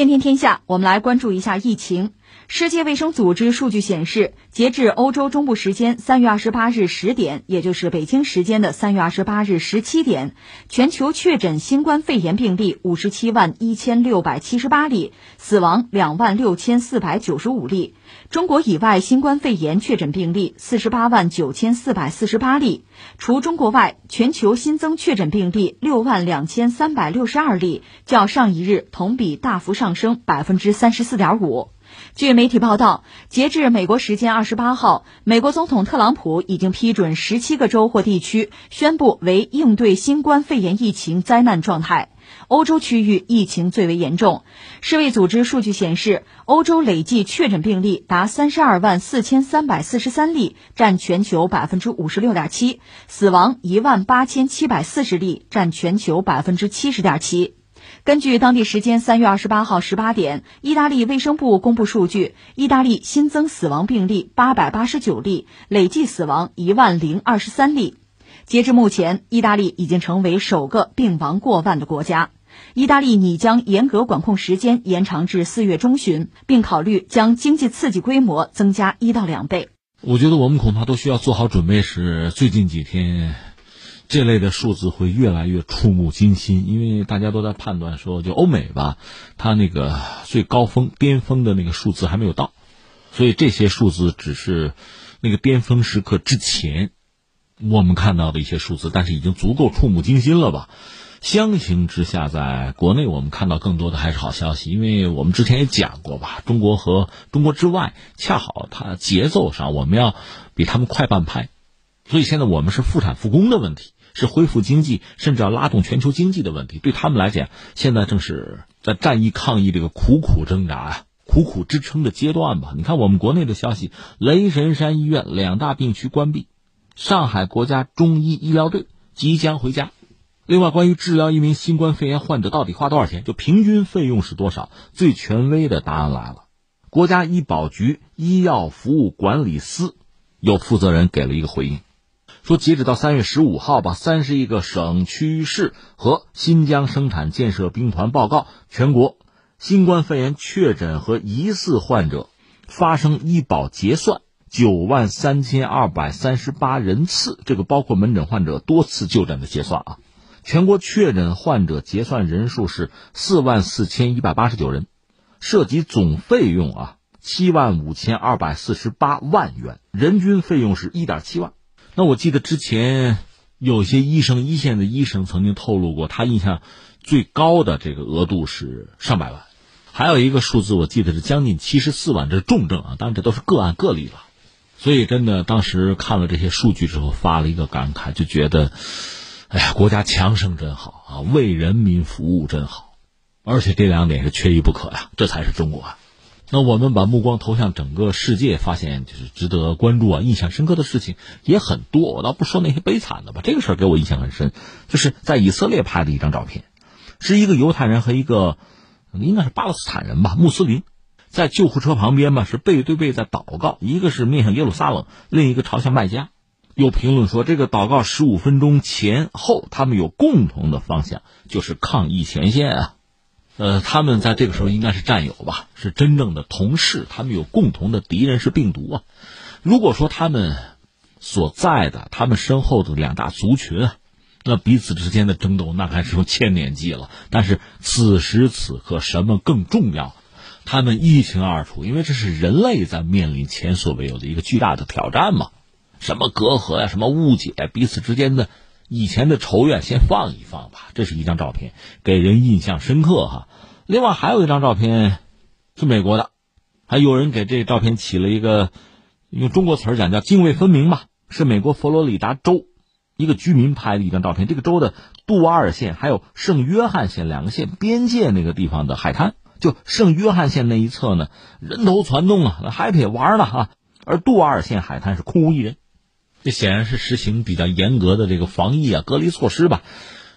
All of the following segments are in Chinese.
天天天下，我们来关注一下疫情。世界卫生组织数据显示，截至欧洲中部时间三月二十八日十点，也就是北京时间的三月二十八日十七点，全球确诊新冠肺炎病例五十七万一千六百七十八例，死亡两万六千四百九十五例。中国以外新冠肺炎确诊病例四十八万九千四百四十八例。除中国外，全球新增确诊病例六万两千三百六十二例，较上一日同比大幅上升百分之三十四点五。据媒体报道，截至美国时间二十八号，美国总统特朗普已经批准十七个州或地区宣布为应对新冠肺炎疫情灾难状态。欧洲区域疫情最为严重。世卫组织数据显示，欧洲累计确诊病例达三十二万四千三百四十三例，占全球百分之五十六点七；死亡一万八千七百四十例，占全球百分之七十点七。根据当地时间三月二十八号十八点，意大利卫生部公布数据，意大利新增死亡病例八百八十九例，累计死亡一万零二十三例。截至目前，意大利已经成为首个病亡过万的国家。意大利拟将严格管控时间延长至四月中旬，并考虑将经济刺激规模增加一到两倍。我觉得我们恐怕都需要做好准备，是最近几天。这类的数字会越来越触目惊心，因为大家都在判断说，就欧美吧，它那个最高峰、巅峰的那个数字还没有到，所以这些数字只是那个巅峰时刻之前我们看到的一些数字，但是已经足够触目惊心了吧？相形之下，在国内我们看到更多的还是好消息，因为我们之前也讲过吧，中国和中国之外，恰好它节奏上我们要比他们快半拍，所以现在我们是复产复工的问题。是恢复经济，甚至要拉动全球经济的问题。对他们来讲，现在正是在战役抗疫这个苦苦挣扎啊、苦苦支撑的阶段吧。你看，我们国内的消息：雷神山医院两大病区关闭，上海国家中医医疗队即将回家。另外，关于治疗一名新冠肺炎患者到底花多少钱，就平均费用是多少？最权威的答案来了：国家医保局医药服务管理司有负责人给了一个回应。说，截止到三月十五号吧，三十一个省区市和新疆生产建设兵团报告，全国新冠肺炎确诊和疑似患者发生医保结算九万三千二百三十八人次，这个包括门诊患者多次就诊的结算啊。全国确诊患者结算人数是四万四千一百八十九人，涉及总费用啊七万五千二百四十八万元，人均费用是一点七万。那我记得之前有些医生，一线的医生曾经透露过，他印象最高的这个额度是上百万，还有一个数字我记得是将近七十四万，这是重症啊，当然这都是个案个例了。所以真的当时看了这些数据之后，发了一个感慨，就觉得，哎呀，国家强盛真好啊，为人民服务真好，而且这两点是缺一不可呀，这才是中国啊。那我们把目光投向整个世界，发现就是值得关注啊、印象深刻的事情也很多。我倒不说那些悲惨的吧，这个事儿给我印象很深，就是在以色列拍的一张照片，是一个犹太人和一个应该是巴勒斯坦人吧，穆斯林，在救护车旁边吧，是背对背在祷告，一个是面向耶路撒冷，另一个朝向麦加。有评论说，这个祷告十五分钟前后，他们有共同的方向，就是抗疫前线啊。呃，他们在这个时候应该是战友吧，是真正的同事。他们有共同的敌人是病毒啊。如果说他们所在的、他们身后的两大族群，那彼此之间的争斗那还是用千年计了。但是此时此刻，什么更重要？他们一清二楚，因为这是人类在面临前所未有的一个巨大的挑战嘛。什么隔阂呀，什么误解，彼此之间的。以前的仇怨先放一放吧，这是一张照片，给人印象深刻哈。另外还有一张照片，是美国的，还有人给这照片起了一个用中国词儿讲叫“泾渭分明”吧，是美国佛罗里达州一个居民拍的一张照片。这个州的杜瓦尔县还有圣约翰县两个县边界那个地方的海滩，就圣约翰县那一侧呢，人头攒动啊，那 happy 玩呢哈，而杜瓦尔县海滩是空无一人。这显然是实行比较严格的这个防疫啊隔离措施吧，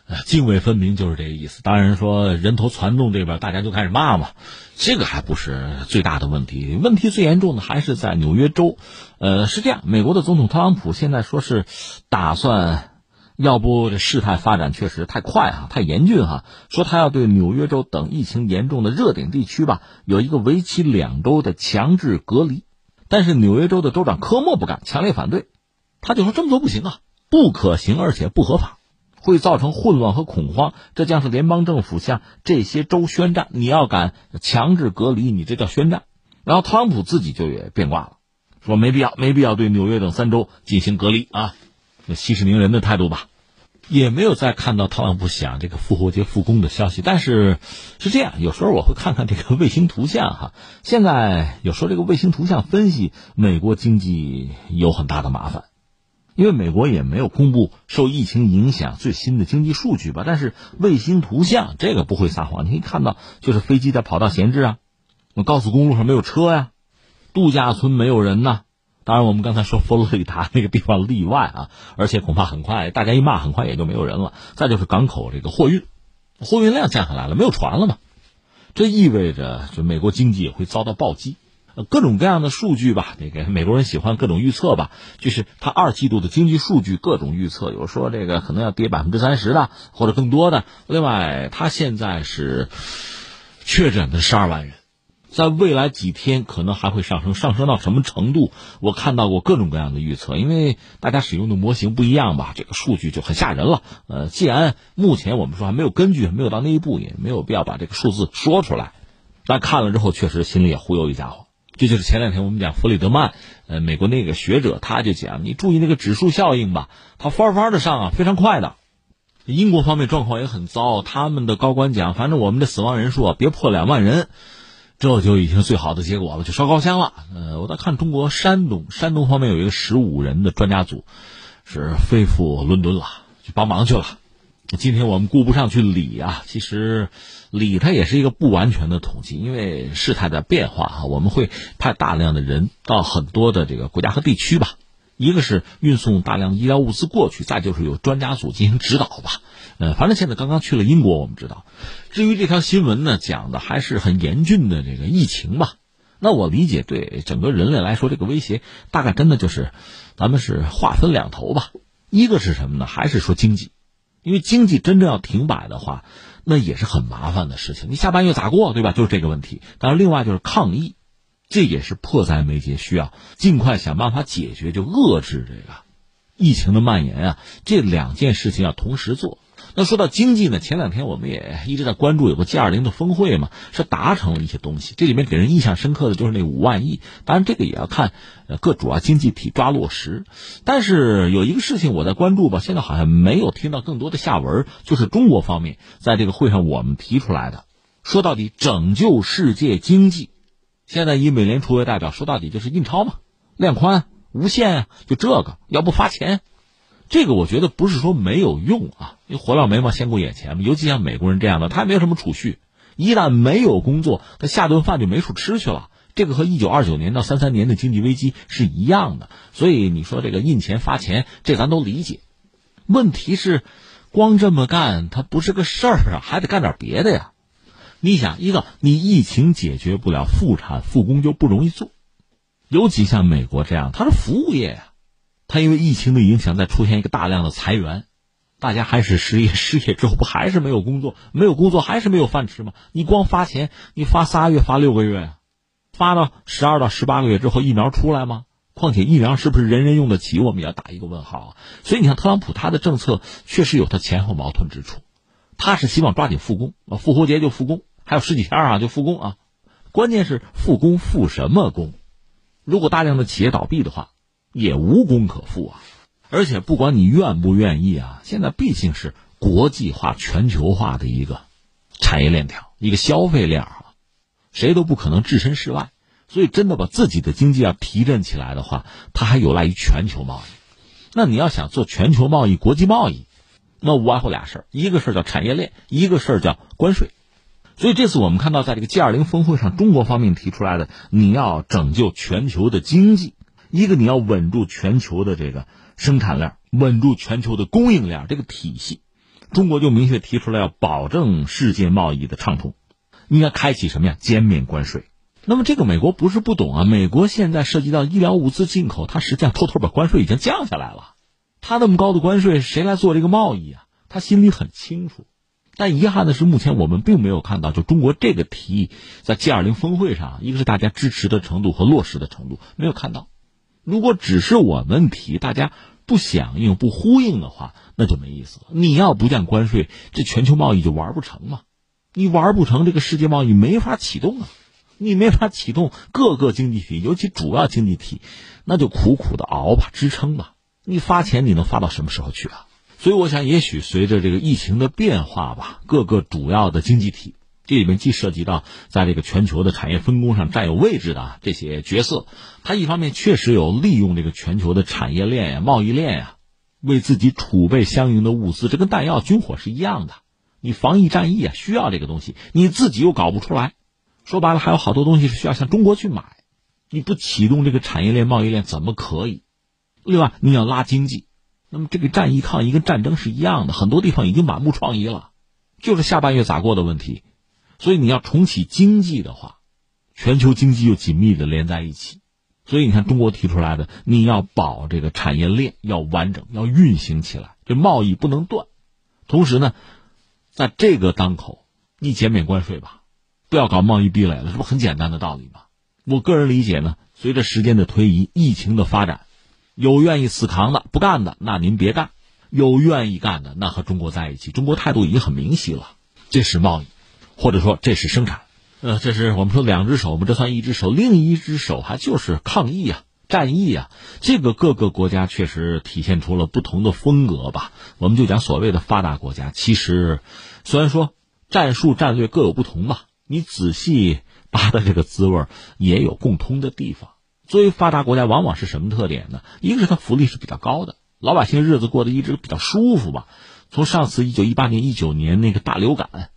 呃，泾渭分明就是这个意思。当然说人头攒动这边大家就开始骂嘛，这个还不是最大的问题，问题最严重的还是在纽约州。呃，是这样，美国的总统特朗普现在说是打算要不这事态发展确实太快啊，太严峻哈。说他要对纽约州等疫情严重的热点地区吧，有一个为期两周的强制隔离。但是纽约州的州长科莫不干，强烈反对。他就说这么做不行啊，不可行，而且不合法，会造成混乱和恐慌。这将是联邦政府向这些州宣战。你要敢强制隔离，你这叫宣战。然后特朗普自己就也变卦了，说没必要，没必要对纽约等三州进行隔离啊。那息事宁人的态度吧，也没有再看到特朗普想这个复活节复工的消息。但是是这样，有时候我会看看这个卫星图像哈。现在有说这个卫星图像分析美国经济有很大的麻烦，因为美国也没有公布受疫情影响最新的经济数据吧。但是卫星图像这个不会撒谎，你可以看到就是飞机在跑道闲置啊，那高速公路上没有车呀，度假村没有人呐。当然，我们刚才说佛罗里达那个地方例外啊，而且恐怕很快大家一骂，很快也就没有人了。再就是港口这个货运，货运量降下来了，没有船了嘛，这意味着就美国经济也会遭到暴击。呃，各种各样的数据吧，这个美国人喜欢各种预测吧，就是他二季度的经济数据各种预测，有说这个可能要跌百分之三十的或者更多的。另外，他现在是确诊的十二万人。在未来几天可能还会上升，上升到什么程度？我看到过各种各样的预测，因为大家使用的模型不一样吧，这个数据就很吓人了。呃，既然目前我们说还没有根据，没有到那一步，也没有必要把这个数字说出来。但看了之后，确实心里也忽悠一家伙。这就是前两天我们讲弗里德曼，呃，美国那个学者他就讲，你注意那个指数效应吧，它翻翻的上啊，非常快的。英国方面状况也很糟，他们的高官讲，反正我们的死亡人数啊，别破两万人。这就已经最好的结果了，就烧高香了。呃，我在看中国山东，山东方面有一个十五人的专家组，是飞赴伦敦了，去帮忙去了。今天我们顾不上去理啊，其实理它也是一个不完全的统计，因为事态在变化啊。我们会派大量的人到很多的这个国家和地区吧，一个是运送大量医疗物资过去，再就是有专家组进行指导吧。呃，反正现在刚刚去了英国，我们知道。至于这条新闻呢，讲的还是很严峻的这个疫情吧。那我理解，对整个人类来说，这个威胁大概真的就是，咱们是划分两头吧。一个是什么呢？还是说经济？因为经济真正要停摆的话，那也是很麻烦的事情。你下半月咋过，对吧？就是这个问题。当然，另外就是抗疫，这也是迫在眉睫，需要尽快想办法解决，就遏制这个疫情的蔓延啊。这两件事情要同时做。那说到经济呢，前两天我们也一直在关注有个 G 二零的峰会嘛，是达成了一些东西。这里面给人印象深刻的就是那五万亿，当然这个也要看呃各主要经济体抓落实。但是有一个事情我在关注吧，现在好像没有听到更多的下文，就是中国方面在这个会上我们提出来的，说到底拯救世界经济，现在以美联储为代表，说到底就是印钞嘛，量宽无限，就这个要不发钱。这个我觉得不是说没有用啊，因为火烧眉毛先顾眼前嘛。尤其像美国人这样的，他也没有什么储蓄，一旦没有工作，他下顿饭就没处吃去了。这个和一九二九年到三三年的经济危机是一样的。所以你说这个印钱发钱，这咱都理解。问题是，光这么干它不是个事儿啊，还得干点别的呀。你想，一个你疫情解决不了，复产复工就不容易做，尤其像美国这样，它是服务业呀。他因为疫情的影响，再出现一个大量的裁员，大家还是失业，失业之后不还是没有工作，没有工作还是没有饭吃吗？你光发钱，你发仨月，发六个月呀，发到十二到十八个月之后，疫苗出来吗？况且疫苗是不是人人用得起？我们也要打一个问号啊！所以你看，特朗普他的政策确实有他前后矛盾之处，他是希望抓紧复工啊，复活节就复工，还有十几天啊就复工啊，关键是复工复什么工？如果大量的企业倒闭的话。也无功可复啊！而且不管你愿不愿意啊，现在毕竟是国际化、全球化的一个产业链条、一个消费链啊，谁都不可能置身事外。所以，真的把自己的经济要提振起来的话，它还有赖于全球贸易。那你要想做全球贸易、国际贸易，那无外乎俩事儿：一个事儿叫产业链，一个事儿叫关税。所以，这次我们看到，在这个 G 二零峰会上，中国方面提出来的，你要拯救全球的经济。一个你要稳住全球的这个生产链，稳住全球的供应链这个体系，中国就明确提出来要保证世界贸易的畅通，应该开启什么呀？减免关税。那么这个美国不是不懂啊，美国现在涉及到医疗物资进口，它实际上偷偷把关税已经降下来了，他那么高的关税，谁来做这个贸易啊？他心里很清楚。但遗憾的是，目前我们并没有看到，就中国这个提议在 G 二零峰会上，一个是大家支持的程度和落实的程度没有看到。如果只是我们提，大家不响应、不呼应的话，那就没意思了。你要不降关税，这全球贸易就玩不成嘛？你玩不成，这个世界贸易没法启动啊！你没法启动，各个经济体，尤其主要经济体，那就苦苦的熬吧，支撑吧。你发钱，你能发到什么时候去啊？所以我想，也许随着这个疫情的变化吧，各个主要的经济体，这里面既涉及到在这个全球的产业分工上占有位置的这些角色，它一方面确实有利用这个全球的产业链呀、贸易链呀，为自己储备相应的物资，这跟弹药、军火是一样的。你防疫战役啊，需要这个东西，你自己又搞不出来，说白了，还有好多东西是需要向中国去买，你不启动这个产业链、贸易链怎么可以？另外，你要拉经济。那么这个战役抗疫跟战争是一样的，很多地方已经满目疮痍了，就是下半月咋过的问题。所以你要重启经济的话，全球经济又紧密的连在一起。所以你看，中国提出来的，你要保这个产业链要完整，要运行起来，这贸易不能断。同时呢，在这个当口，你减免关税吧，不要搞贸易壁垒了，这不很简单的道理吗？我个人理解呢，随着时间的推移，疫情的发展。有愿意死扛的，不干的，那您别干；有愿意干的，那和中国在一起。中国态度已经很明晰了，这是贸易，或者说这是生产。呃，这是我们说两只手嘛，这算一只手，另一只手还就是抗疫啊、战役啊。这个各个国家确实体现出了不同的风格吧。我们就讲所谓的发达国家，其实虽然说战术战略各有不同吧，你仔细扒的这个滋味也有共通的地方。作为发达国家，往往是什么特点呢？一个是它福利是比较高的，老百姓日子过得一直比较舒服吧。从上次一九一八年、一九年那个大流感，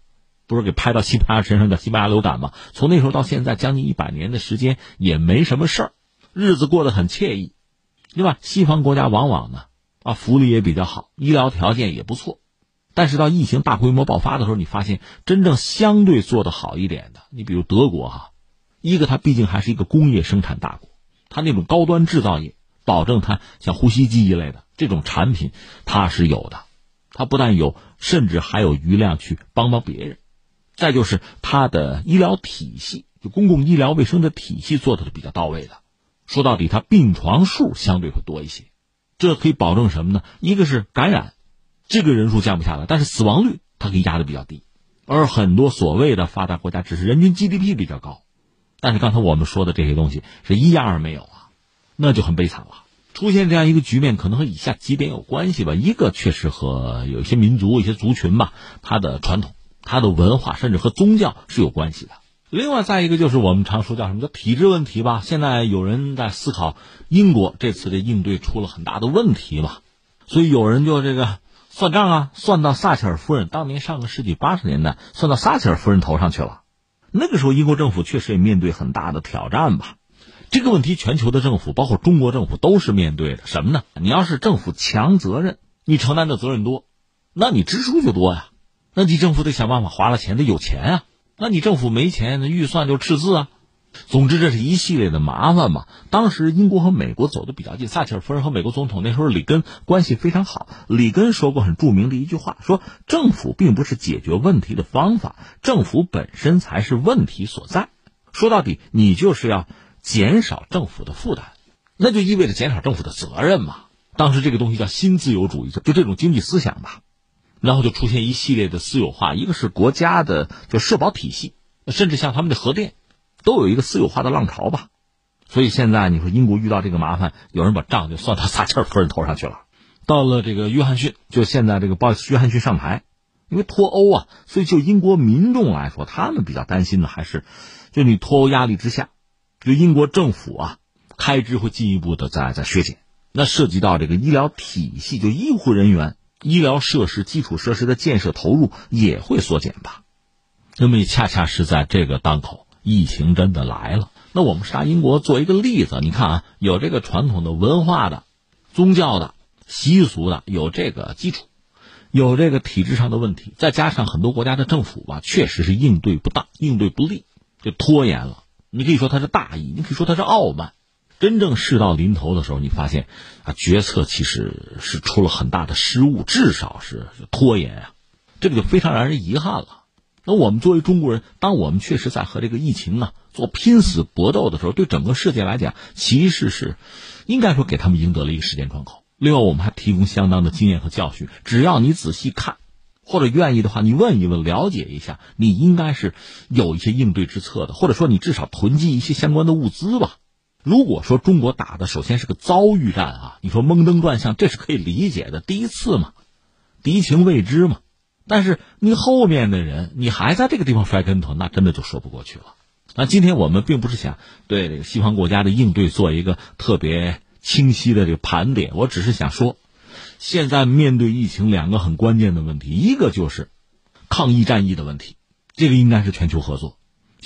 不是给拍到西班牙身上的西班牙流感吗？从那时候到现在，将近一百年的时间也没什么事儿，日子过得很惬意。另外，西方国家往往呢，啊，福利也比较好，医疗条件也不错。但是到疫情大规模爆发的时候，你发现真正相对做得好一点的，你比如德国哈，一个它毕竟还是一个工业生产大国。它那种高端制造业，保证它像呼吸机一类的这种产品，它是有的。它不但有，甚至还有余量去帮帮别人。再就是它的医疗体系，就公共医疗卫生的体系做的是比较到位的。说到底，它病床数相对会多一些，这可以保证什么呢？一个是感染，这个人数降不下来，但是死亡率它可以压的比较低。而很多所谓的发达国家，只是人均 GDP 比较高。但是刚才我们说的这些东西是一样没有啊，那就很悲惨了。出现这样一个局面，可能和以下几点有关系吧。一个确实和有一些民族、一些族群吧，它的传统、它的文化，甚至和宗教是有关系的。另外，再一个就是我们常说叫什么叫体制问题吧。现在有人在思考，英国这次的应对出了很大的问题嘛，所以有人就这个算账啊，算到撒切尔夫人当年上个世纪八十年代，算到撒切尔夫人头上去了。那个时候，英国政府确实也面对很大的挑战吧。这个问题，全球的政府，包括中国政府，都是面对的。什么呢？你要是政府强责任，你承担的责任多，那你支出就多呀。那你政府得想办法花了钱，得有钱啊。那你政府没钱，那预算就赤字啊。总之，这是一系列的麻烦嘛。当时英国和美国走的比较近，撒切尔夫人和美国总统那时候里根关系非常好。里根说过很著名的一句话，说政府并不是解决问题的方法，政府本身才是问题所在。说到底，你就是要减少政府的负担，那就意味着减少政府的责任嘛。当时这个东西叫新自由主义，就这种经济思想吧。然后就出现一系列的私有化，一个是国家的就社保体系，甚至像他们的核电。都有一个私有化的浪潮吧，所以现在你说英国遇到这个麻烦，有人把账就算到撒切尔夫人头上去了。到了这个约翰逊，就现在这个鲍约翰逊上台，因为脱欧啊，所以就英国民众来说，他们比较担心的还是，就你脱欧压力之下，就英国政府啊，开支会进一步的在在削减，那涉及到这个医疗体系，就医护人员、医疗设施、基础设施的建设投入也会缩减吧。那么恰恰是在这个当口。疫情真的来了，那我们杀英国做一个例子，你看啊，有这个传统的文化的、宗教的、习俗的，有这个基础，有这个体制上的问题，再加上很多国家的政府吧，确实是应对不当、应对不利，就拖延了。你可以说他是大意，你可以说他是傲慢，真正事到临头的时候，你发现啊，决策其实是出了很大的失误，至少是拖延啊，这个就非常让人遗憾了。那我们作为中国人，当我们确实在和这个疫情啊做拼死搏斗的时候，对整个世界来讲，其实是应该说给他们赢得了一个时间窗口。另外，我们还提供相当的经验和教训。只要你仔细看，或者愿意的话，你问一问，了解一下，你应该是有一些应对之策的，或者说你至少囤积一些相关的物资吧。如果说中国打的首先是个遭遇战啊，你说蒙登乱象，这是可以理解的，第一次嘛，敌情未知嘛。但是你后面的人，你还在这个地方摔跟头，那真的就说不过去了。那今天我们并不是想对这个西方国家的应对做一个特别清晰的这个盘点，我只是想说，现在面对疫情，两个很关键的问题，一个就是抗疫战役的问题，这个应该是全球合作。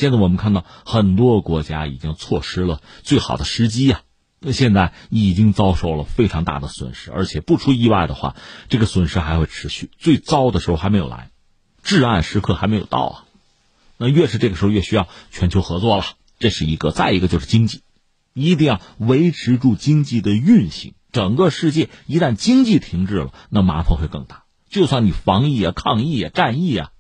现在我们看到很多国家已经错失了最好的时机呀。那现在已经遭受了非常大的损失，而且不出意外的话，这个损失还会持续。最糟的时候还没有来，至暗时刻还没有到啊！那越是这个时候，越需要全球合作了。这是一个，再一个就是经济，一定要维持住经济的运行。整个世界一旦经济停滞了，那麻烦会更大。就算你防疫啊、抗疫啊、战役啊，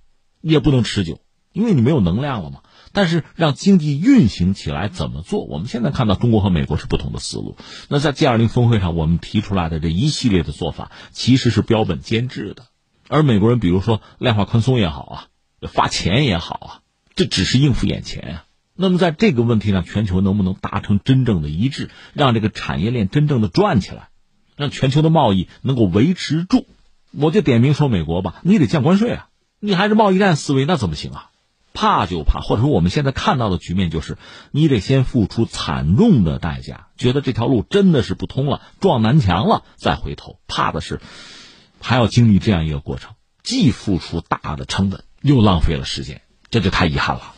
也不能持久，因为你没有能量了嘛。但是让经济运行起来怎么做？我们现在看到中国和美国是不同的思路。那在 G 二零峰会上，我们提出来的这一系列的做法，其实是标本兼治的。而美国人，比如说量化宽松也好啊，发钱也好啊，这只是应付眼前啊。那么在这个问题上，全球能不能达成真正的一致，让这个产业链真正的转起来，让全球的贸易能够维持住？我就点名说美国吧，你得降关税啊，你还是贸易战思维，那怎么行啊？怕就怕，或者说我们现在看到的局面就是，你得先付出惨重的代价，觉得这条路真的是不通了，撞南墙了，再回头。怕的是，还要经历这样一个过程，既付出大的成本，又浪费了时间，这就太遗憾了。